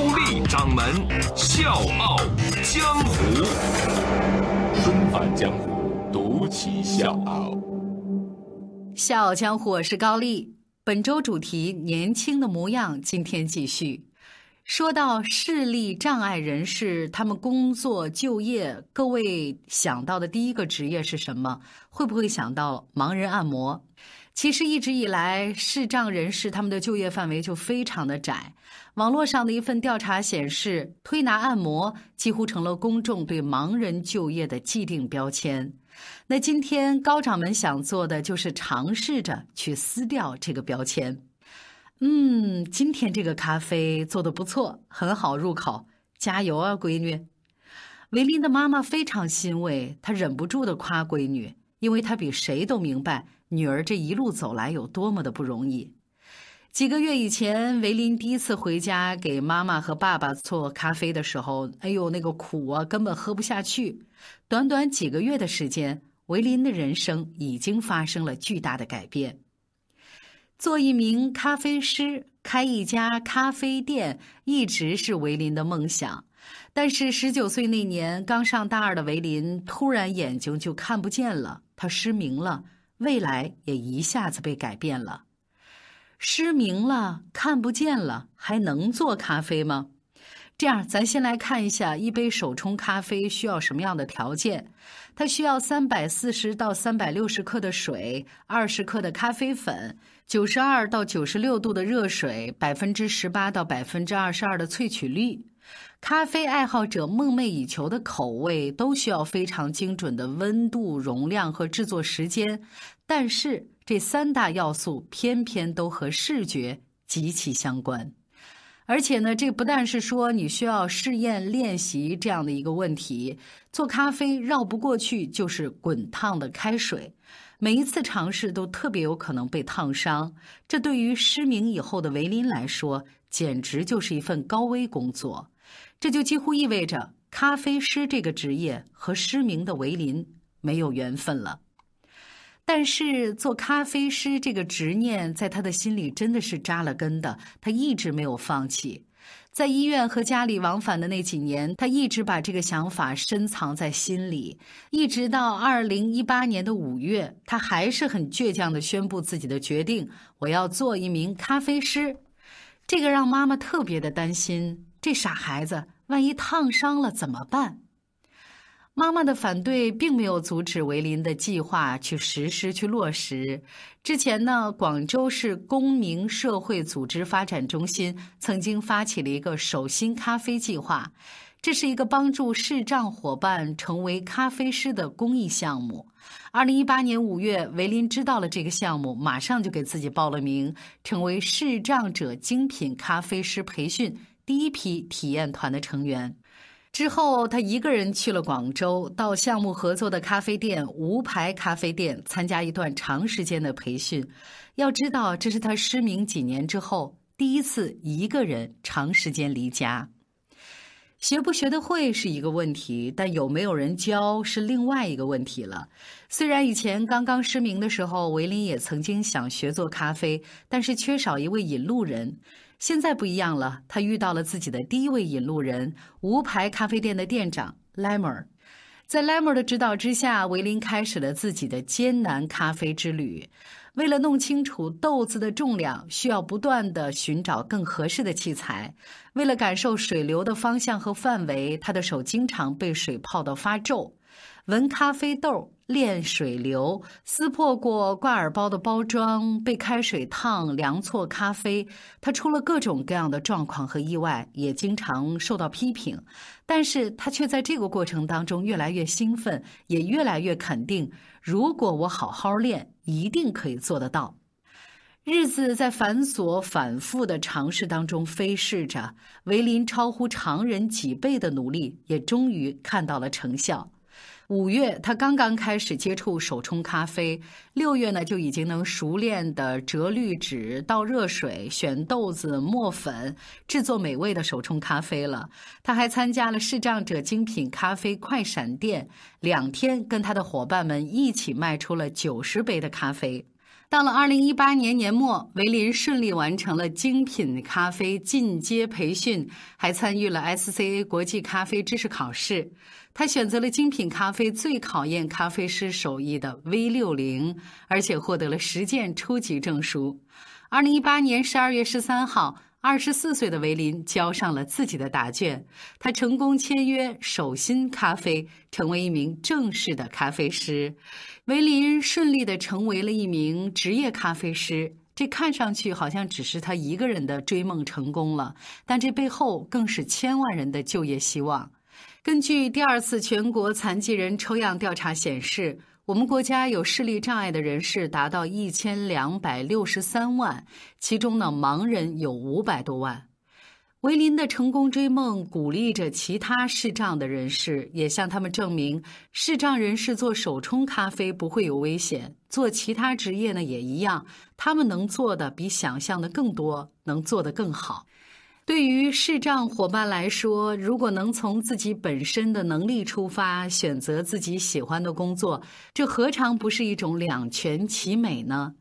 高丽掌门笑傲江湖，重返江湖，独骑笑傲。笑傲江湖，我是高丽。本周主题：年轻的模样。今天继续。说到视力障碍人士，他们工作就业，各位想到的第一个职业是什么？会不会想到盲人按摩？其实一直以来，视障人士他们的就业范围就非常的窄。网络上的一份调查显示，推拿按摩几乎成了公众对盲人就业的既定标签。那今天高掌门想做的就是尝试着去撕掉这个标签。嗯，今天这个咖啡做的不错，很好入口，加油啊，闺女！维琳的妈妈非常欣慰，她忍不住的夸闺女，因为她比谁都明白女儿这一路走来有多么的不容易。几个月以前，维林第一次回家给妈妈和爸爸做咖啡的时候，哎呦，那个苦啊，根本喝不下去。短短几个月的时间，维林的人生已经发生了巨大的改变。做一名咖啡师，开一家咖啡店，一直是维林的梦想。但是十九岁那年，刚上大二的维林突然眼睛就看不见了，他失明了，未来也一下子被改变了。失明了，看不见了，还能做咖啡吗？这样，咱先来看一下一杯手冲咖啡需要什么样的条件。它需要三百四十到三百六十克的水，二十克的咖啡粉，九十二到九十六度的热水，百分之十八到百分之二十二的萃取率。咖啡爱好者梦寐以求的口味都需要非常精准的温度、容量和制作时间。但是这三大要素偏偏都和视觉极其相关。而且呢，这不但是说你需要试验练习这样的一个问题，做咖啡绕不过去就是滚烫的开水，每一次尝试都特别有可能被烫伤。这对于失明以后的维林来说，简直就是一份高危工作。这就几乎意味着咖啡师这个职业和失明的维林没有缘分了。但是做咖啡师这个执念在他的心里真的是扎了根的，他一直没有放弃。在医院和家里往返的那几年，他一直把这个想法深藏在心里。一直到二零一八年的五月，他还是很倔强的宣布自己的决定：我要做一名咖啡师。这个让妈妈特别的担心，这傻孩子万一烫伤了怎么办？妈妈的反对并没有阻止维林的计划去实施、去落实。之前呢，广州市公民社会组织发展中心曾经发起了一个“手心咖啡计划”，这是一个帮助视障伙伴成为咖啡师的公益项目。二零一八年五月，维林知道了这个项目，马上就给自己报了名，成为视障者精品咖啡师培训第一批体验团的成员。之后，他一个人去了广州，到项目合作的咖啡店无牌咖啡店参加一段长时间的培训。要知道，这是他失明几年之后第一次一个人长时间离家。学不学得会是一个问题，但有没有人教是另外一个问题了。虽然以前刚刚失明的时候，维林也曾经想学做咖啡，但是缺少一位引路人。现在不一样了，他遇到了自己的第一位引路人——无牌咖啡店的店长 Lemmer。在 Lemmer 的指导之下，维林开始了自己的艰难咖啡之旅。为了弄清楚豆子的重量，需要不断的寻找更合适的器材。为了感受水流的方向和范围，他的手经常被水泡到发皱。闻咖啡豆。练水流，撕破过挂耳包的包装，被开水烫，量错咖啡，他出了各种各样的状况和意外，也经常受到批评，但是他却在这个过程当中越来越兴奋，也越来越肯定，如果我好好练，一定可以做得到。日子在繁琐反复的尝试当中飞逝着，维林超乎常人几倍的努力也终于看到了成效。五月，他刚刚开始接触手冲咖啡；六月呢，就已经能熟练的折滤纸、倒热水、选豆子、磨粉，制作美味的手冲咖啡了。他还参加了视障者精品咖啡快闪店，两天跟他的伙伴们一起卖出了九十杯的咖啡。到了二零一八年年末，维林顺利完成了精品咖啡进阶培训，还参与了 SCA 国际咖啡知识考试。他选择了精品咖啡最考验咖啡师手艺的 V 六零，而且获得了实践初级证书。二零一八年十二月十三号。二十四岁的维林交上了自己的答卷，他成功签约手心咖啡，成为一名正式的咖啡师。维林顺利的成为了一名职业咖啡师，这看上去好像只是他一个人的追梦成功了，但这背后更是千万人的就业希望。根据第二次全国残疾人抽样调查显示。我们国家有视力障碍的人士达到一千两百六十三万，其中呢，盲人有五百多万。维林的成功追梦，鼓励着其他视障的人士，也向他们证明，视障人士做手冲咖啡不会有危险，做其他职业呢也一样，他们能做的比想象的更多，能做得更好。对于视障伙伴来说，如果能从自己本身的能力出发，选择自己喜欢的工作，这何尝不是一种两全其美呢？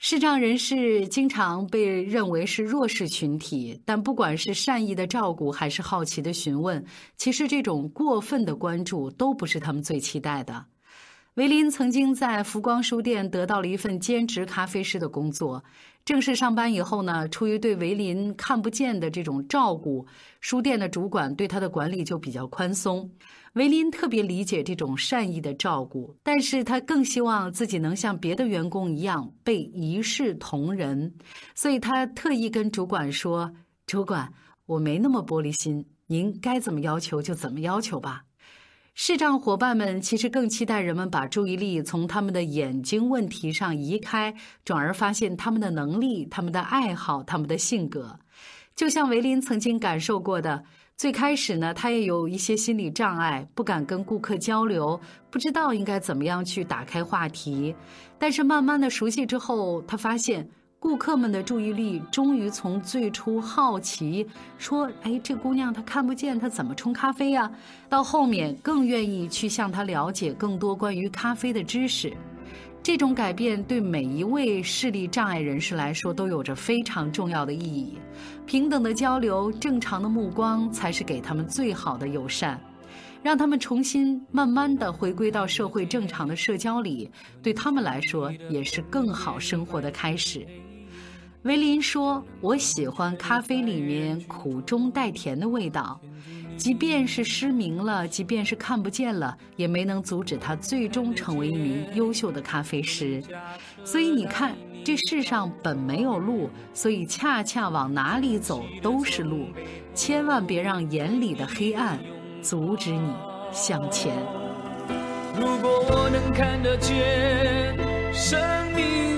视障人士经常被认为是弱势群体，但不管是善意的照顾，还是好奇的询问，其实这种过分的关注都不是他们最期待的。维林曾经在福光书店得到了一份兼职咖啡师的工作。正式上班以后呢，出于对维林看不见的这种照顾，书店的主管对他的管理就比较宽松。维林特别理解这种善意的照顾，但是他更希望自己能像别的员工一样被一视同仁，所以他特意跟主管说：“主管，我没那么玻璃心，您该怎么要求就怎么要求吧。”视障伙伴们其实更期待人们把注意力从他们的眼睛问题上移开，转而发现他们的能力、他们的爱好、他们的性格。就像维林曾经感受过的，最开始呢，他也有一些心理障碍，不敢跟顾客交流，不知道应该怎么样去打开话题。但是慢慢的熟悉之后，他发现。顾客们的注意力终于从最初好奇说：“哎，这姑娘她看不见，她怎么冲咖啡呀？”到后面更愿意去向她了解更多关于咖啡的知识。这种改变对每一位视力障碍人士来说都有着非常重要的意义。平等的交流，正常的目光，才是给他们最好的友善。让他们重新慢慢的回归到社会正常的社交里，对他们来说也是更好生活的开始。维林说：“我喜欢咖啡里面苦中带甜的味道，即便是失明了，即便是看不见了，也没能阻止他最终成为一名优秀的咖啡师。所以你看，这世上本没有路，所以恰恰往哪里走都是路。千万别让眼里的黑暗阻止你向前。如果我能看得见，生命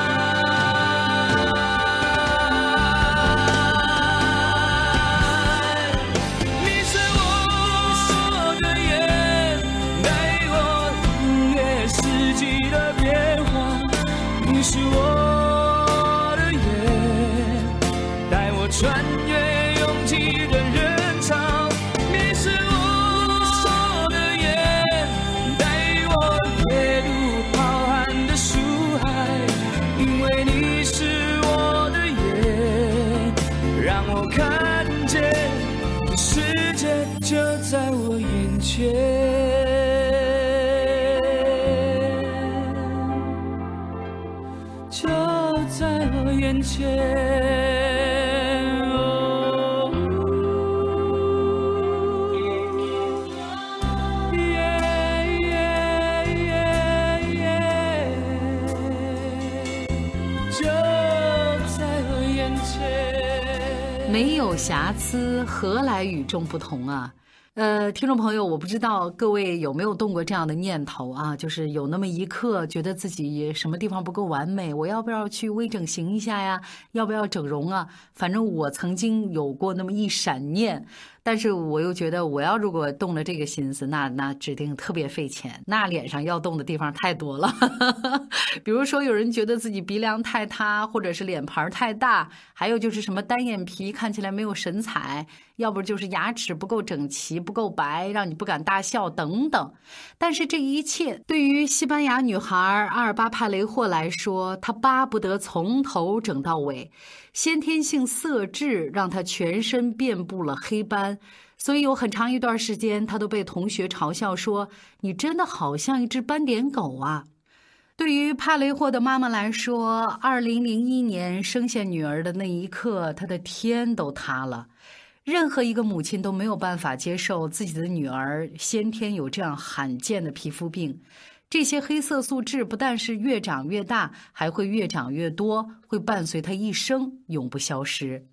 瑕疵，何来与众不同啊？呃，听众朋友，我不知道各位有没有动过这样的念头啊？就是有那么一刻，觉得自己什么地方不够完美，我要不要去微整形一下呀？要不要整容啊？反正我曾经有过那么一闪念。但是我又觉得，我要如果动了这个心思，那那指定特别费钱，那脸上要动的地方太多了。比如说，有人觉得自己鼻梁太塌，或者是脸盘太大，还有就是什么单眼皮看起来没有神采，要不就是牙齿不够整齐、不够白，让你不敢大笑等等。但是这一切对于西班牙女孩阿尔巴帕雷霍来说，她巴不得从头整到尾。先天性色痣让她全身遍布了黑斑，所以有很长一段时间，他都被同学嘲笑说：“你真的好像一只斑点狗啊！”对于帕雷霍的妈妈来说，二零零一年生下女儿的那一刻，她的天都塌了。任何一个母亲都没有办法接受自己的女儿先天有这样罕见的皮肤病。这些黑色素痣不但是越长越大，还会越长越多，会伴随她一生，永不消失。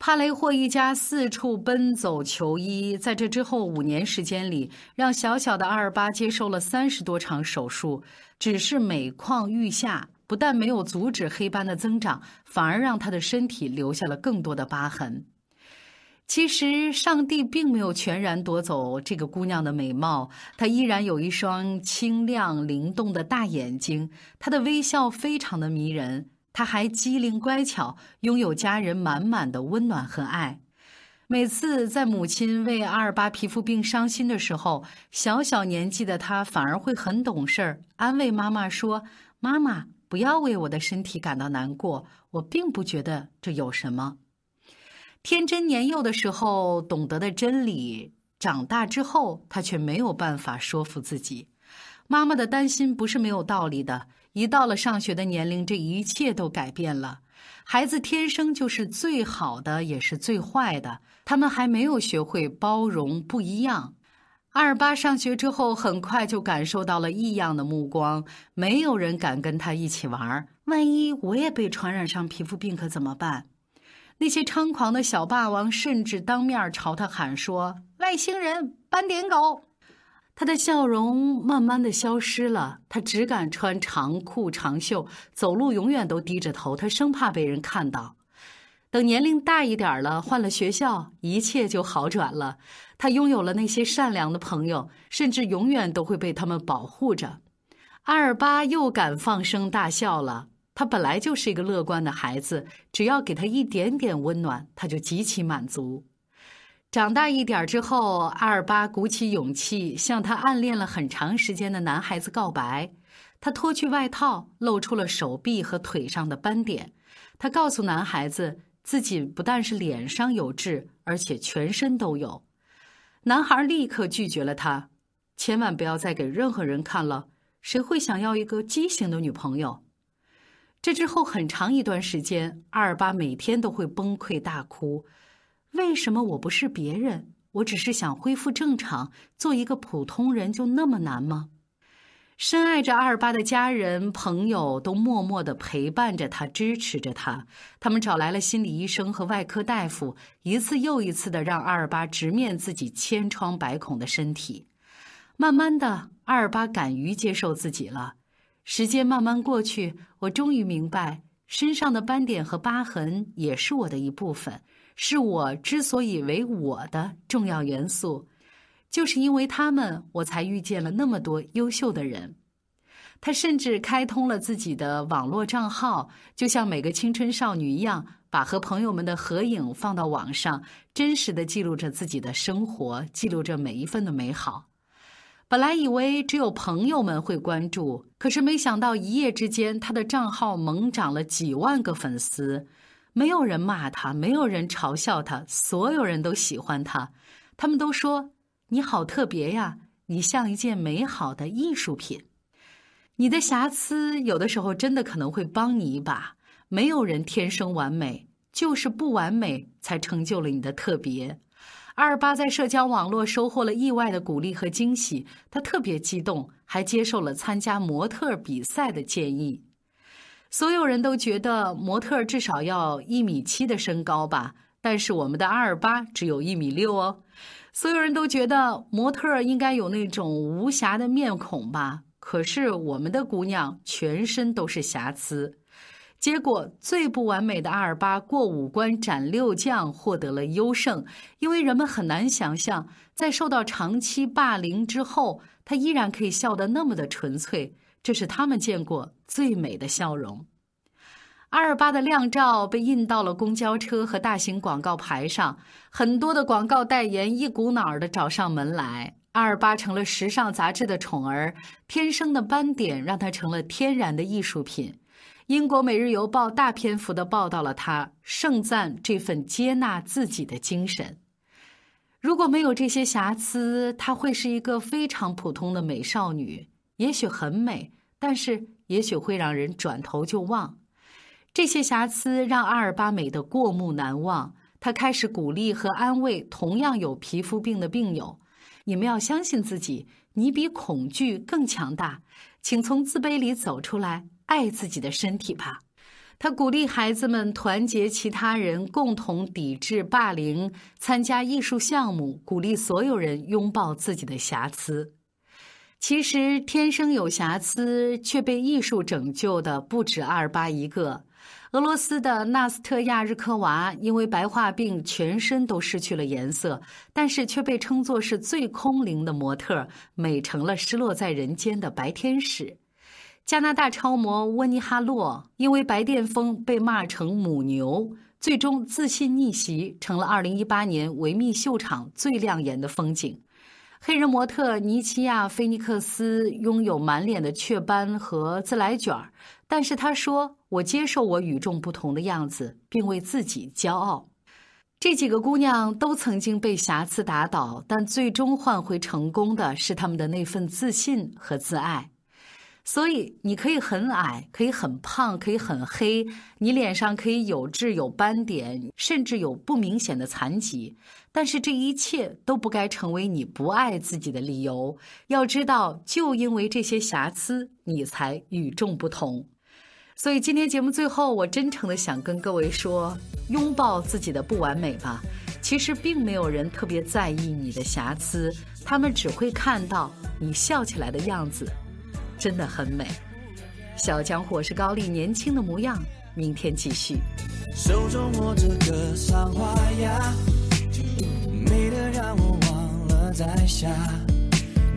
帕雷霍一家四处奔走求医，在这之后五年时间里，让小小的阿尔巴接受了三十多场手术，只是每况愈下，不但没有阻止黑斑的增长，反而让他的身体留下了更多的疤痕。其实，上帝并没有全然夺走这个姑娘的美貌，她依然有一双清亮灵动的大眼睛，她的微笑非常的迷人。她还机灵乖巧，拥有家人满满的温暖和爱。每次在母亲为阿尔巴皮肤病伤心的时候，小小年纪的她反而会很懂事儿，安慰妈妈说：“妈妈，不要为我的身体感到难过，我并不觉得这有什么。”天真年幼的时候懂得的真理，长大之后他却没有办法说服自己。妈妈的担心不是没有道理的。一到了上学的年龄，这一切都改变了。孩子天生就是最好的，也是最坏的。他们还没有学会包容不一样。阿尔巴上学之后，很快就感受到了异样的目光，没有人敢跟他一起玩。万一我也被传染上皮肤病，可怎么办？那些猖狂的小霸王甚至当面朝他喊说：“外星人，斑点狗！”他的笑容慢慢的消失了，他只敢穿长裤长袖，走路永远都低着头，他生怕被人看到。等年龄大一点了，换了学校，一切就好转了。他拥有了那些善良的朋友，甚至永远都会被他们保护着。阿尔巴又敢放声大笑了。他本来就是一个乐观的孩子，只要给他一点点温暖，他就极其满足。长大一点之后，阿尔巴鼓起勇气向他暗恋了很长时间的男孩子告白。他脱去外套，露出了手臂和腿上的斑点。他告诉男孩子，自己不但是脸上有痣，而且全身都有。男孩立刻拒绝了他：“千万不要再给任何人看了，谁会想要一个畸形的女朋友？”这之后很长一段时间，阿尔巴每天都会崩溃大哭。为什么我不是别人？我只是想恢复正常，做一个普通人，就那么难吗？深爱着阿尔巴的家人朋友都默默的陪伴着他，支持着他。他们找来了心理医生和外科大夫，一次又一次的让阿尔巴直面自己千疮百孔的身体。慢慢的，阿尔巴敢于接受自己了。时间慢慢过去，我终于明白，身上的斑点和疤痕也是我的一部分，是我之所以为我的重要元素。就是因为他们，我才遇见了那么多优秀的人。他甚至开通了自己的网络账号，就像每个青春少女一样，把和朋友们的合影放到网上，真实的记录着自己的生活，记录着每一份的美好。本来以为只有朋友们会关注，可是没想到一夜之间，他的账号猛涨了几万个粉丝。没有人骂他，没有人嘲笑他，所有人都喜欢他。他们都说：“你好特别呀，你像一件美好的艺术品。”你的瑕疵有的时候真的可能会帮你一把。没有人天生完美，就是不完美才成就了你的特别。阿尔巴在社交网络收获了意外的鼓励和惊喜，他特别激动，还接受了参加模特比赛的建议。所有人都觉得模特至少要一米七的身高吧，但是我们的阿尔巴只有一米六哦。所有人都觉得模特应该有那种无瑕的面孔吧。可是我们的姑娘全身都是瑕疵，结果最不完美的阿尔巴过五关斩六将，获得了优胜。因为人们很难想象，在受到长期霸凌之后，他依然可以笑得那么的纯粹，这是他们见过最美的笑容。阿尔巴的靓照被印到了公交车和大型广告牌上，很多的广告代言一股脑儿的找上门来。阿尔巴成了时尚杂志的宠儿，天生的斑点让他成了天然的艺术品。英国《每日邮报》大篇幅的报道了他，盛赞这份接纳自己的精神。如果没有这些瑕疵，她会是一个非常普通的美少女，也许很美，但是也许会让人转头就忘。这些瑕疵让阿尔巴美得过目难忘。他开始鼓励和安慰同样有皮肤病的病友。你们要相信自己，你比恐惧更强大，请从自卑里走出来，爱自己的身体吧。他鼓励孩子们团结其他人，共同抵制霸凌，参加艺术项目，鼓励所有人拥抱自己的瑕疵。其实，天生有瑕疵却被艺术拯救的不止阿尔巴一个。俄罗斯的纳斯特亚日科娃因为白化病，全身都失去了颜色，但是却被称作是最空灵的模特，美成了失落在人间的白天使。加拿大超模温尼哈洛因为白癜风被骂成母牛，最终自信逆袭，成了2018年维密秀场最亮眼的风景。黑人模特尼奇亚·菲尼克斯拥有满脸的雀斑和自来卷儿，但是他说：“我接受我与众不同的样子，并为自己骄傲。”这几个姑娘都曾经被瑕疵打倒，但最终换回成功的是她们的那份自信和自爱。所以，你可以很矮，可以很胖，可以很黑，你脸上可以有痣、有斑点，甚至有不明显的残疾。但是，这一切都不该成为你不爱自己的理由。要知道，就因为这些瑕疵，你才与众不同。所以，今天节目最后，我真诚的想跟各位说：拥抱自己的不完美吧。其实，并没有人特别在意你的瑕疵，他们只会看到你笑起来的样子。真的很美，小江湖是高丽年轻的模样。明天继续。手中握着个桑花呀，美得让我忘了在下。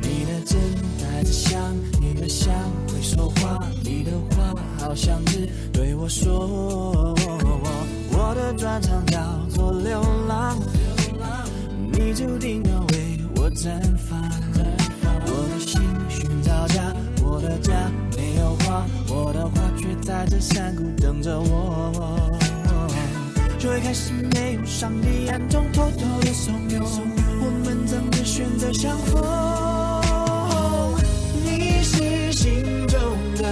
你的真带着香，你的香会说话，你的话好像是对我说。我的专长叫做流浪，你注定要为我绽放。我的心寻找家。的家没有花，我的花却在这山谷等着我。最开始没有上帝暗中偷偷的怂恿，我们怎么选择相逢？你是心中的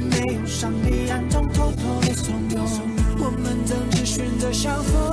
没有上帝暗中偷偷的怂恿。我们怎知选择相逢